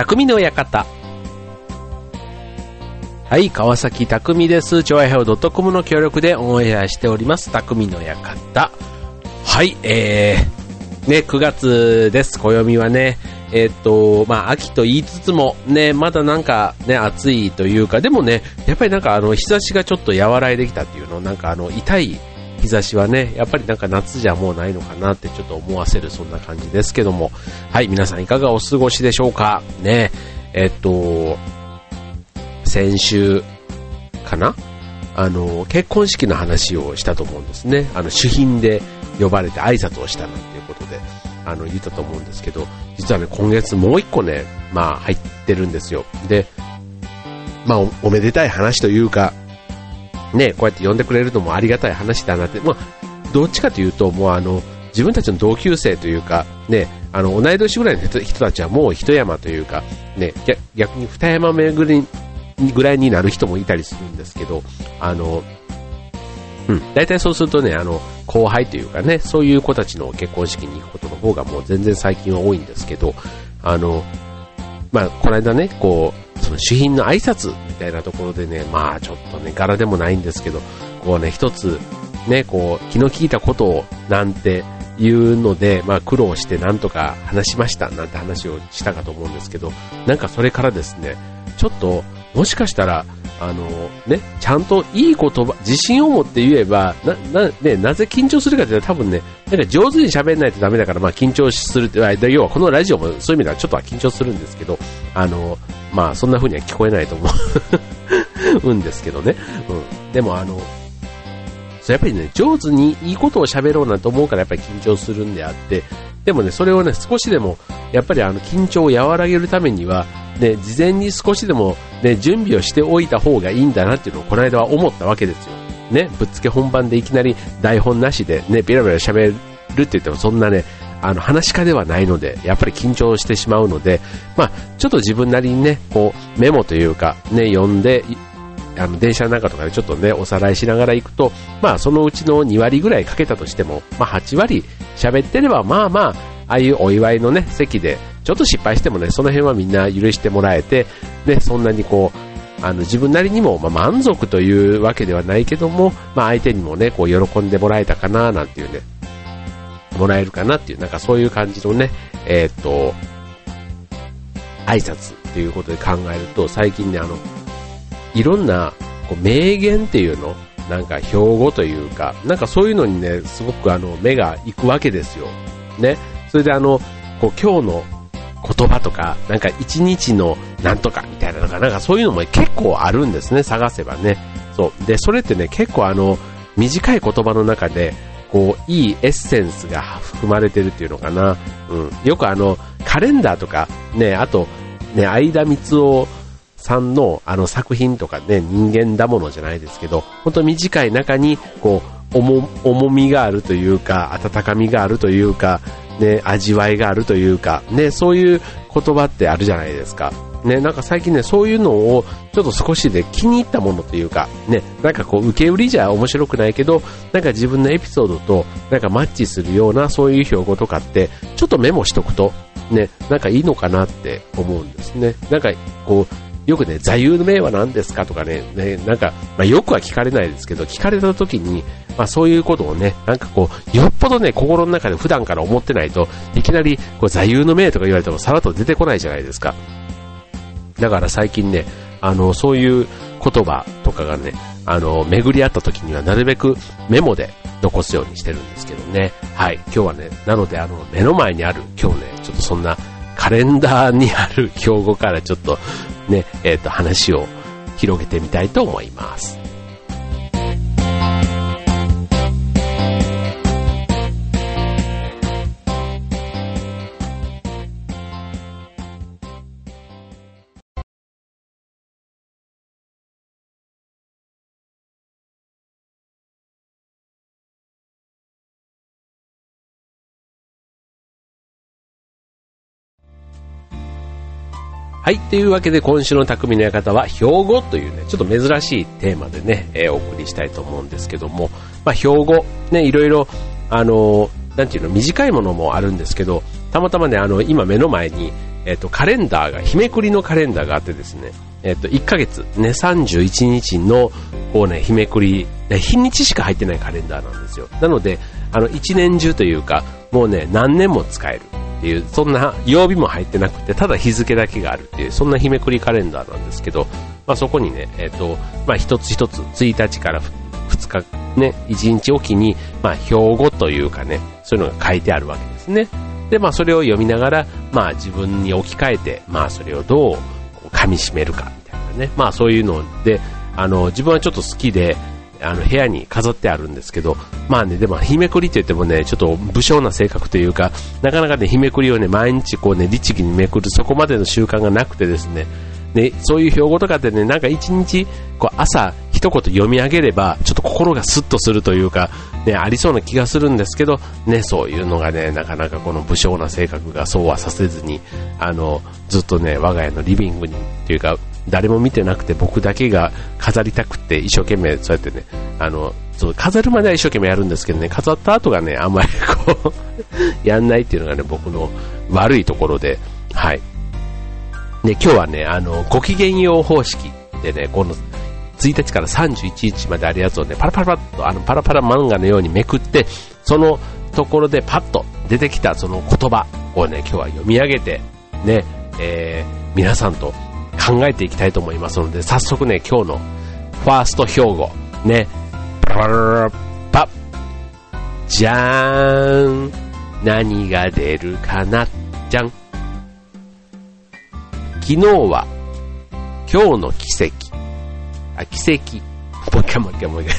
匠の館。はい、川崎匠です。超愛ド .com の協力でオンエアしております。匠の館。はい、えー、ね、9月です。暦はね。えっ、と、まあ、秋と言いつつも、ね、まだなんかね、暑いというか、でもね、やっぱりなんかあの、日差しがちょっと和らいできたっていうの、なんかあの、痛い日差しはね、やっぱりなんか夏じゃもうないのかなってちょっと思わせるそんな感じですけども、はい、皆さんいかがお過ごしでしょうか？ね、えっ、と、先週かな？あの、結婚式の話をしたと思うんですね。あの、主賓で呼ばれて挨拶をしたなんていうことで、あの、言ったと思うんですけど、実はね、今月もう一個ね、まあ、入ってるんですよ。で、まあお、おめでたい話というか、ね、こうやって呼んでくれるのもありがたい話だなって、まあ、どっちかというと、もうあの、自分たちの同級生というか、ね、あの、同い年ぐらいの人たちはもう一山というか、ね、逆に二山巡りぐらいになる人もいたりするんですけど、あの、うん、大体そうするとね、あの、後輩というかね、そういう子たちの結婚式に行くことの方がもう全然最近は多いんですけど、あの、まあ、この間ね、こう、その主賓の挨拶みたいなところでね、まあちょっとね、柄でもないんですけど、こうね、一つ、ね、こう、気の利いたことをなんて言うので、まあ苦労してなんとか話しましたなんて話をしたかと思うんですけど、なんかそれからですね、ちょっと、もしかしたら、あのね、ちゃんといい言葉、自信を持って言えば、な、な、ね、なぜ緊張するかっていうのは多分ね、なんか上手に喋んないとダメだから、まあ緊張するって、要はこのラジオもそういう意味ではちょっとは緊張するんですけど、あの、まあそんな風には聞こえないと思 うんですけどね。うん。でもあの、やっぱりね、上手にいいことを喋ろうなんて思うからやっぱり緊張するんであって、でもね、それをね、少しでも、やっぱりあの、緊張を和らげるためには、ね、事前に少しでも、ね、準備をしておいた方がいいんだなっていうのをこの間は思ったわけですよ。ね、ぶっつけ本番でいきなり台本なしで、ね、ベラベラ喋るって言ってもそんなね、あの、話し家ではないので、やっぱり緊張してしまうので、まあ、ちょっと自分なりにね、こう、メモというか、ね、読んで、あの、電車の中とかでちょっとね、おさらいしながら行くと、まあ、そのうちの2割ぐらいかけたとしても、まあ、8割喋ってれば、まあまあ、ああいうお祝いのね、席で、ちょっと失敗してもね、その辺はみんな許してもらえて、ね、そんなにこう、あの、自分なりにも、まあ、満足というわけではないけども、まあ、相手にもね、こう、喜んでもらえたかな、なんていうね、もらえるかなっていう、なんかそういう感じのね、えー、っと、挨拶っていうことで考えると、最近ね、あの、いろんな、こう、名言っていうの、なんか標語というか、なんかそういうのにね、すごくあの、目が行くわけですよ。ね。それであの、こう、今日の言葉とか、なんか一日のなんとかみたいなのが、なんかそういうのも結構あるんですね、探せばね。そう。で、それってね、結構あの、短い言葉の中で、こう、いいエッセンスが含まれてるっていうのかな。うん。よくあの、カレンダーとか、ね、あと、ね、相田光夫さんのあの作品とかね、人間だものじゃないですけど、本当短い中に、こう、重、重みがあるというか、温かみがあるというか、ね、味わいがあるというか、ね、そういう言葉ってあるじゃないですか。ね、なんか最近ね、そういうのをちょっと少しで気に入ったものというか、ね、なんかこう受け売りじゃ面白くないけど、なんか自分のエピソードとなんかマッチするようなそういう標語とかって、ちょっとメモしとくと、ね、なんかいいのかなって思うんですね。なんかこう、よくね、座右の銘は何ですかとかね、ね、なんか、まあ、よくは聞かれないですけど、聞かれた時に、まあそういうことをね、なんかこう、よっぽどね、心の中で普段から思ってないと、いきなりこう座右の銘とか言われてもさらっと出てこないじゃないですか。だから最近ね、あの、そういう言葉とかがね、あの、巡り合った時にはなるべくメモで残すようにしてるんですけどね。はい。今日はね、なのであの、目の前にある、今日ね、ちょっとそんな、カレンダーにある標語からちょっとね、えっ、ー、と、話を広げてみたいと思います。はい。というわけで今週の匠の館は標語というね、ちょっと珍しいテーマでね、えー、お送りしたいと思うんですけども、まあ標語、ね、いろいろ、あのー、なんていうの、短いものもあるんですけど、たまたまね、あの、今目の前に、えっ、と、カレンダーが、日めくりのカレンダーがあってですね、えっ、と、1ヶ月、ね、31日の、こうね、日めくり、日にちしか入ってないカレンダーなんですよ。なので、あの、一年中というか、もうね、何年も使えるっていう、そんな曜日も入ってなくて、ただ日付だけがあるっていう、そんな日めくりカレンダーなんですけど、まあそこにね、えっ、と、まあ一つ一つ、1日から2日、ね、1日おきに、まあ標語というかね、そういうのが書いてあるわけですね。で、まあそれを読みながら、まあ自分に置き換えて、まあそれをどう噛み締めるか、みたいなね。まあそういうので、あの、自分はちょっと好きで、あの部屋に飾ってあるんですけど、まあね、でも日めくりって言ってもね、ちょっと武将な性格というか、なかなかね、日めくりをね、毎日こうね、律儀にめくる、そこまでの習慣がなくてですね、ね、そういう標語とかってね、なんか一日、こう朝一言読み上げれば、ちょっと心がスッとするというか、ね、ありそうな気がするんですけど、ね、そういうのがね、なかなかこの武将な性格がそうはさせずに、あの、ずっとね、我が家のリビングに、というか、誰も見てなくて僕だけが飾りたくて一生懸命そうやってね、あの、そう飾るまでは一生懸命やるんですけどね、飾った後がね、あんまりこうやんないっていうのがね、僕の悪いところで、はい。で、今日はね、あの、ご機嫌用方式でね、この1日から31日まであるやつをね、パラパラパラと、あの、パラパラ漫画のようにめくって、そのところでパッと出てきたその言葉をね、今日は読み上げて、ね、えー、皆さんと考えていきたいと思いますので、早速ね、今日のファースト標語、ね、パラパじゃーん何が出るかな？じゃん昨日は今日の奇跡。あ、奇跡。もう一回もう一回もう一回。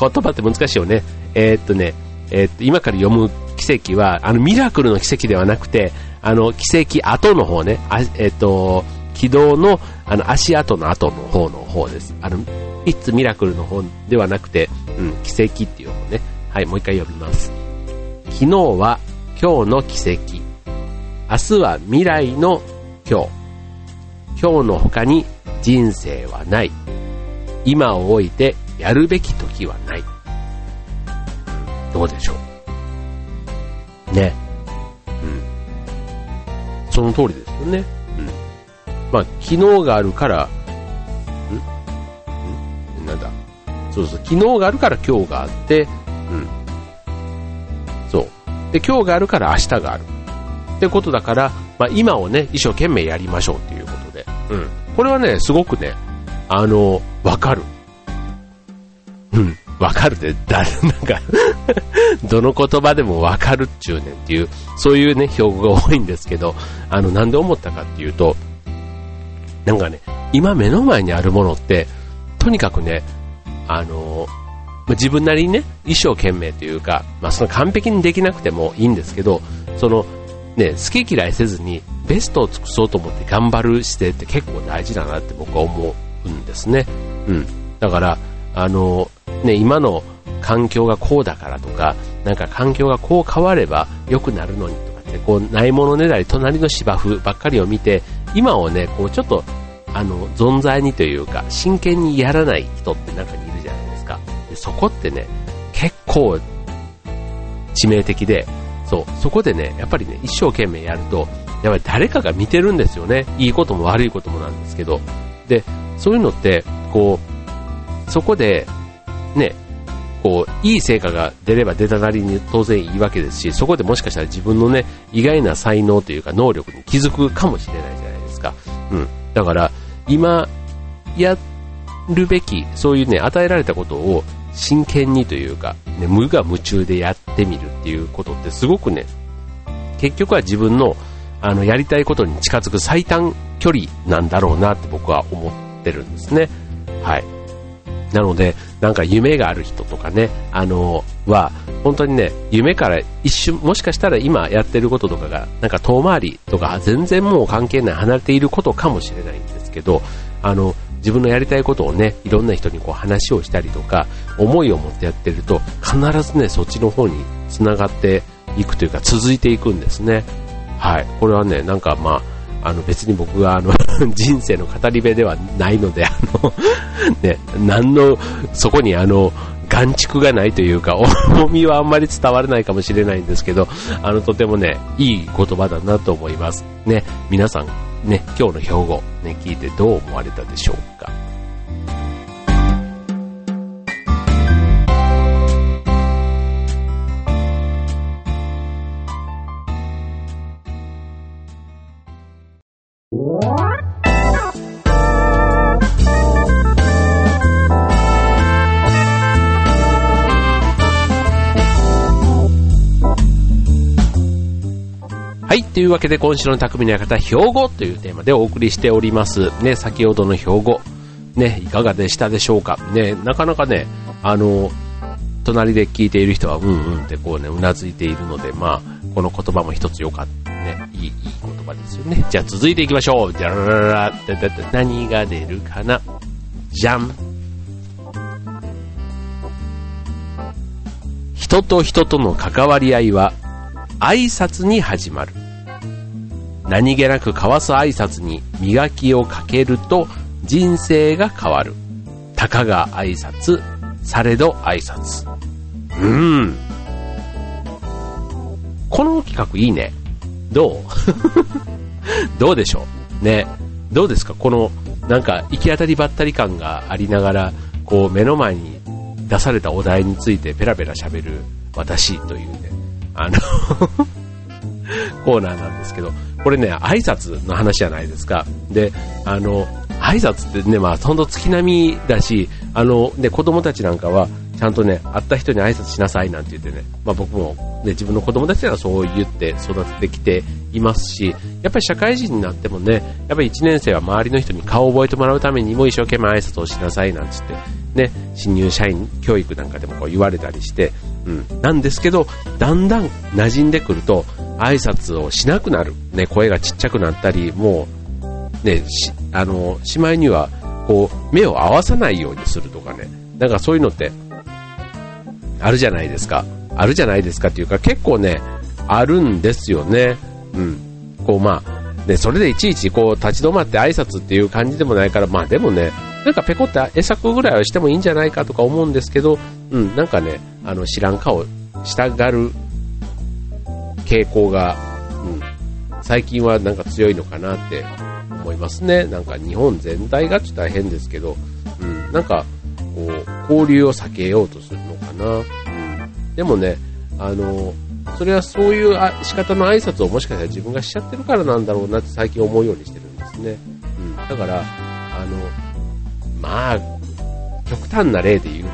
言葉って難しいよね。えー、っとね、えー、っと、今から読む奇跡は、あの、ミラクルの奇跡ではなくて、あの、奇跡後の方ね、あえっと、軌道の、あの、足跡の後の方の方です。あの、いつミラクルの方ではなくて、うん、奇跡っていう方ね。はい、もう一回読みます。昨日は今日の奇跡。明日は未来の今日。今日の他に人生はない。今を置いてやるべき時はない。どうでしょう？ね。うん。その通りですよね。うん。まあ、昨日があるから、ん？ん？なんだ？そうそう、昨日があるから今日があって、うん。そう。で、今日があるから明日がある。ってことだから、まあ、今をね、一生懸命やりましょうっていうことで。うん。これはね、すごくね、あの、わかる。わかるで、だ、なんかどの言葉でもわかるっちゅうねんっていう、そういうね、標語が多いんですけど、あの、なんで思ったかっていうと、なんかね、今目の前にあるものって、とにかくね、あの、自分なりにね、一生懸命というか、まあその完璧にできなくてもいいんですけど、その、ね、好き嫌いせずにベストを尽くそうと思って頑張る姿勢って結構大事だなって僕は思うんですね。うん。だから、あの、ね、今の環境がこうだからとか、なんか環境がこう変われば良くなるのにとかって、こう、ないものねだり隣の芝生ばっかりを見て、今をね、こう、ちょっと、あの、存在にというか、真剣にやらない人って中にいるじゃないですか。でそこってね、結構、致命的で、そう、そこでね、やっぱりね、一生懸命やると、やっぱり誰かが見てるんですよね。いいことも悪いこともなんですけど。で、そういうのって、こう、そこで、ね、こう、いい成果が出れば出たなりに当然いいわけですし、そこでもしかしたら自分のね、意外な才能というか能力に気づくかもしれないじゃないですか。うん。だから、今、やるべき、そういうね、与えられたことを真剣にというか、ね、無我夢中でやってみるっていうことってすごくね、結局は自分のあのやりたいことに近づく最短距離なんだろうなって僕は思ってるんですね。はい。なので、なんか夢がある人とかね、あのは、本当にね、夢から一瞬、もしかしたら今やってることとかが、なんか遠回りとか全然もう関係ない離れていることかもしれないんですけど、あの、自分のやりたいことをね、いろんな人にこう話をしたりとか、思いを持ってやってると、必ずね、そっちの方に繋がっていくというか、続いていくんですね。はい。これはね、なんかまあ、あの別に僕はあの 人生の語り部ではないので、あの ね、何の、そこにあの、眼蓄がないというか、重みはあんまり伝わらないかもしれないんですけど、あの、とてもね、いい言葉だなと思います。ね、皆さん、ね、今日の標語、ね、聞いてどう思われたでしょうか？はい。というわけで今週の匠の館、標語というテーマでお送りしております。ね、先ほどの標語。ね、いかがでしたでしょうか。ね、なかなかね、あの、隣で聞いている人はうんうんってこうね、うなずいているので、まあ、この言葉も一つよかった。ね、いい、いい言葉ですよね。じゃあ続いていきましょう。じゃらららってだ何が出るかな。じゃん。人と人との関わり合いは挨拶に始まる。何気なく交わす挨拶に磨きをかけると人生が変わる。たかが挨拶、されど挨拶。うーん。この企画いいね。どう？どうでしょう？ね。どうですか？この、なんか、行き当たりばったり感がありながら、こう、目の前に出されたお題についてペラペラ喋る私というね、あの コーナーなんですけど、これね、挨拶の話じゃないですか。で、あの、挨拶ってね、まあ、ほんと月並みだし、あの、ね、子供たちなんかは、ちゃんとね、会った人に挨拶しなさいなんて言ってね、まあ僕も、ね、自分の子供たちはそう言って育ててきていますし、やっぱり社会人になってもね、やっぱり1年生は周りの人に顔を覚えてもらうためにも一生懸命挨拶をしなさいなんて言って、ね、新入社員教育なんかでもこう言われたりして、うん、なんですけど、だんだん馴染んでくると、挨拶をしなくなる。ね、声がちっちゃくなったり、もう、ね、あの、しまいには、こう、目を合わさないようにするとかね。なんかそういうのって、あるじゃないですか。あるじゃないですかっていうか、結構ね、あるんですよね。うん。こう、まあ、ね、それでいちいちこう、立ち止まって挨拶っていう感じでもないから、まあでもね、なんかペコって会釈ぐらいはしてもいいんじゃないかとか思うんですけど、うん、なんかね、あの、知らん顔したがる傾向が、うん、最近はなんか強いのかなって思いますね。なんか日本全体がちょっと大変ですけど、うん、なんか、こう、交流を避けようとするのかな。うん、でもね、あの、それはそういうあ仕方の挨拶をもしかしたら自分がしちゃってるからなんだろうなって最近思うようにしてるんですね。うん、だから、あの、まあ、極端な例で言う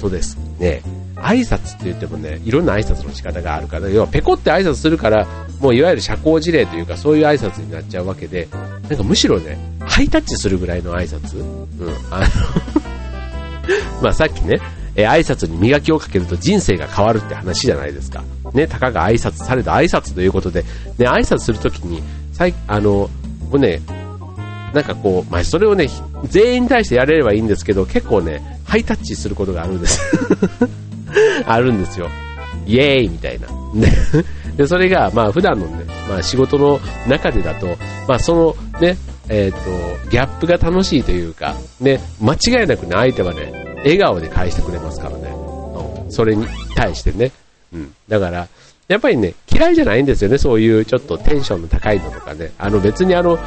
とですね、挨拶って言ってもね、いろんな挨拶の仕方があるから、要はペコって挨拶するから、もういわゆる社交辞令というかそういう挨拶になっちゃうわけで、なんかむしろね、ハイタッチするぐらいの挨拶うん、あの まあさっきね、え挨拶に磨きをかけると人生が変わるって話じゃないですか。ね、たかが挨拶された挨拶ということで、ね、挨拶するときに、あの、これね、なんかこう、まあ、それをね、全員に対してやれればいいんですけど、結構ね、ハイタッチすることがあるんです あるんですよ。イエーイみたいな。で、それが、まあ普段のね、まあ仕事の中でだと、まあそのね、えっ、ー、と、ギャップが楽しいというか、ね、間違いなくね、相手はね、笑顔で返してくれますからね。うん、それに対してね。うん。だから、やっぱりね、嫌いじゃないんですよね、そういうちょっとテンションの高いのとかね。あの別にあの、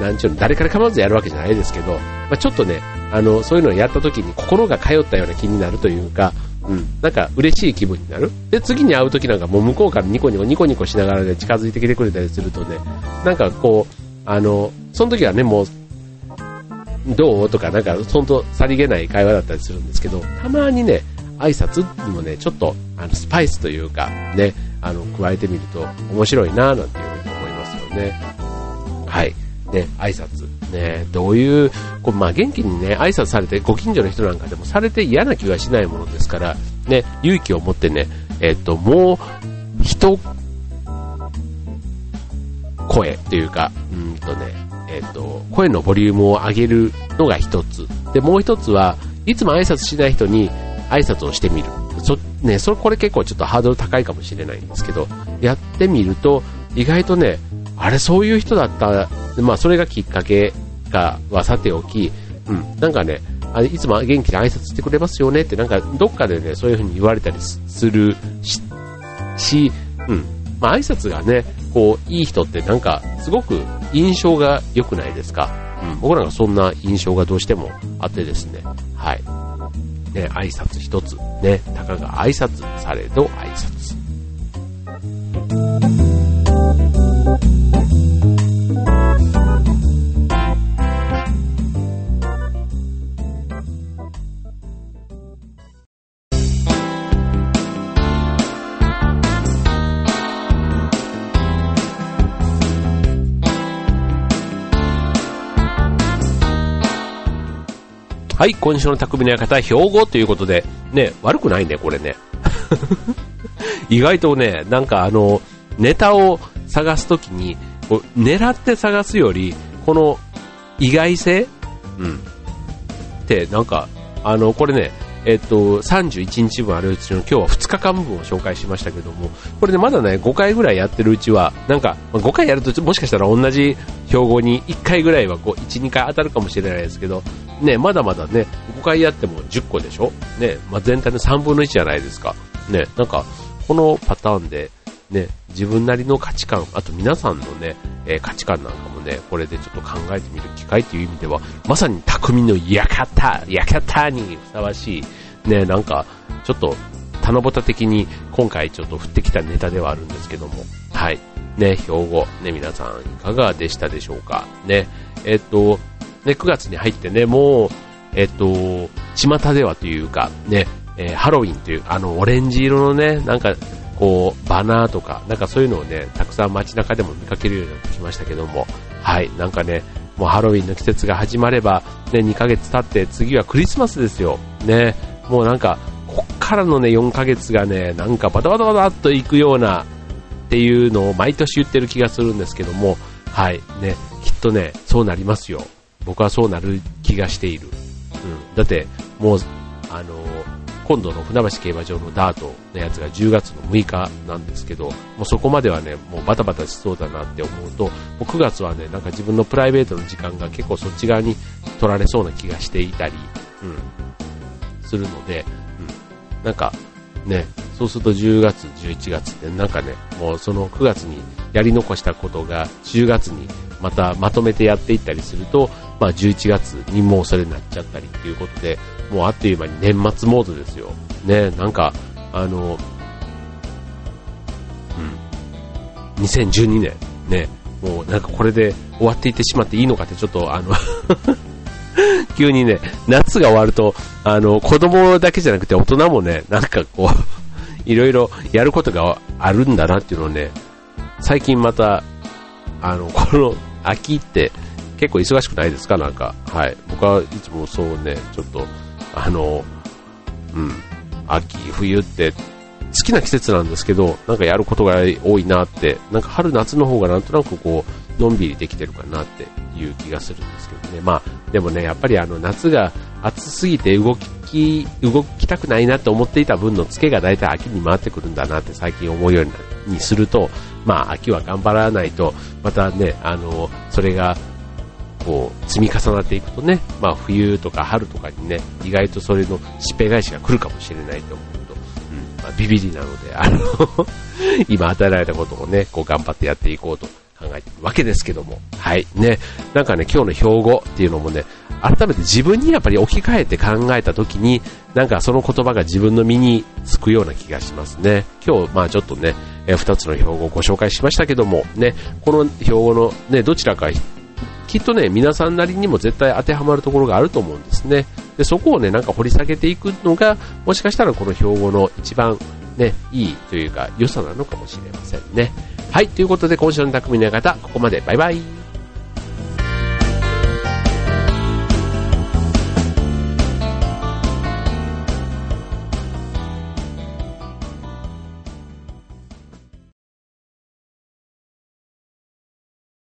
なんちゅうの、誰から構わずやるわけじゃないですけど、まあ、ちょっとね、あの、そういうのをやった時に心が通ったような気になるというか、うん、なんか嬉しい気分になる。で、次に会う時なんかもう向こうからニコニコニコニコしながらね、近づいてきてくれたりするとね、なんかこう、あの、その時はね、もう、どう？とか、なんか、ほんとさりげない会話だったりするんですけど、たまにね、挨拶にもね、ちょっと、あの、スパイスというか、ね、あの、加えてみると面白いな、なんていうふうに思いますよね。はい。ね、挨拶。ね、どういう、こうまあ、元気にね、挨拶されて、ご近所の人なんかでもされて嫌な気がしないものですから、ね、勇気を持ってね、えっと、もう、一声というか、うんとね、えっと、声のボリュームを上げるのが一つ。で、もう一つは、いつも挨拶しない人に挨拶をしてみる。そ、ね、それ、これ結構ちょっとハードル高いかもしれないんですけど、やってみると、意外とね、あれ、そういう人だった。まあ、それがきっかけかはさておき、うん、なんかね、あいつも元気で挨拶してくれますよねって、なんかどっかでね、そういう風に言われたりするし、しうん。まあ挨拶がね、こう、いい人ってなんか、すごく印象が良くないですか？うん。僕なんかそんな印象がどうしてもあってですね。はい。ね、挨拶一つ。ね、たかが挨拶されど挨拶。はい、今週の匠の館、標語ということで、ね、悪くないね、これね。意外とね、なんかあの、ネタを探すときに、こう狙って探すより、この意外性？うん。って、なんか、あの、これね、えっと、31日分あるうちの今日は2日間分を紹介しましたけども、これねまだね、5回ぐらいやってるうちは、なんか、5回やるともしかしたら同じ標語に1回ぐらいはこう、1、2回当たるかもしれないですけど、ね、まだまだね、5回やっても10個でしょ？ね、まあ、全体の3分の1じゃないですか。ね、なんか、このパターンで、ね、自分なりの価値観、あと皆さんのね、えー、価値観なんかもね、これでちょっと考えてみる機会という意味では、まさに匠の館、館にふさわしい、ね、なんか、ちょっと、七夕的に今回ちょっと降ってきたネタではあるんですけども、はい。ね、標語、ね、皆さんいかがでしたでしょうか？ね、えっと、ね、9月に入ってね、もう、えっと、巷ではというか、ね、えー、ハロウィンという、あの、オレンジ色のね、なんか、こう、バナーとか、なんかそういうのをね、たくさん街中でも見かけるようになってきましたけども、はい、なんかね、もうハロウィンの季節が始まれば、ね、2ヶ月経って次はクリスマスですよ。ね、もうなんか、こっからのね、4ヶ月がね、なんかバタバタバタっと行くようなっていうのを毎年言ってる気がするんですけども、はい、ね、きっとね、そうなりますよ。僕はそうなる気がしている。うん。だって、もう、あの今度の船橋競馬場のダートのやつが10月の6日なんですけど、もうそこまではね、もうバタバタしそうだなって思うと、もう9月はね、なんか自分のプライベートの時間が結構そっち側に取られそうな気がしていたり、うん、するので、うん、なんか、ね、そうすると10月、11月ってなんかね、もうその9月にやり残したことが10月にまたまとめてやっていったりすると、まあ11月にもうそれになっちゃったりっていうことで、もうあっという間に年末モードですよ。ね、なんか、あの、うん、2012年、ね、もうなんかこれで終わっていってしまっていいのかってちょっとあの 急にね、夏が終わると、あの、子供だけじゃなくて大人もね、なんかこう いろいろやることがあるんだなっていうのをね、最近また、あの、この秋って結構忙しくないですか？なんか。はい。僕はいつもそうね、ちょっと、あの、うん、秋、冬って好きな季節なんですけど、なんかやることが多いなって、なんか春夏の方がなんとなくこう、のんびりできてるかなっていう気がするんですけどね。まあ、でもね、やっぱりあの夏が暑すぎて動き、動きたくないなって思っていた分のツケが大体秋に回ってくるんだなって最近思うようにすると、まあ秋は頑張らないと、またね、あの、それがこう積み重なっていくとね、まあ、冬とか春とかにね、意外とそれのしっぺ返しが来るかもしれないと思うと、うんまあ、ビビりなので、あの 今与えられたことをね、こう頑張ってやっていこうと考えてるわけですけども、はい、ね、なんかね、今日の標語っていうのもね、改めて自分にやっぱり置き換えて考えたときに、なんかその言葉が自分の身につくような気がしますね。今日、まあちょっとね、え2つの標語をご紹介しましたけども、ね、この標語のね、どちらかきっとね、皆さんなりにも絶対当てはまるところがあると思うんですね。で、そこをね、なんか掘り下げていくのが、もしかしたらこの標語の一番ね、いいというか、良さなのかもしれませんね。はい、ということで今週の匠の方、ここまで。バイバイ。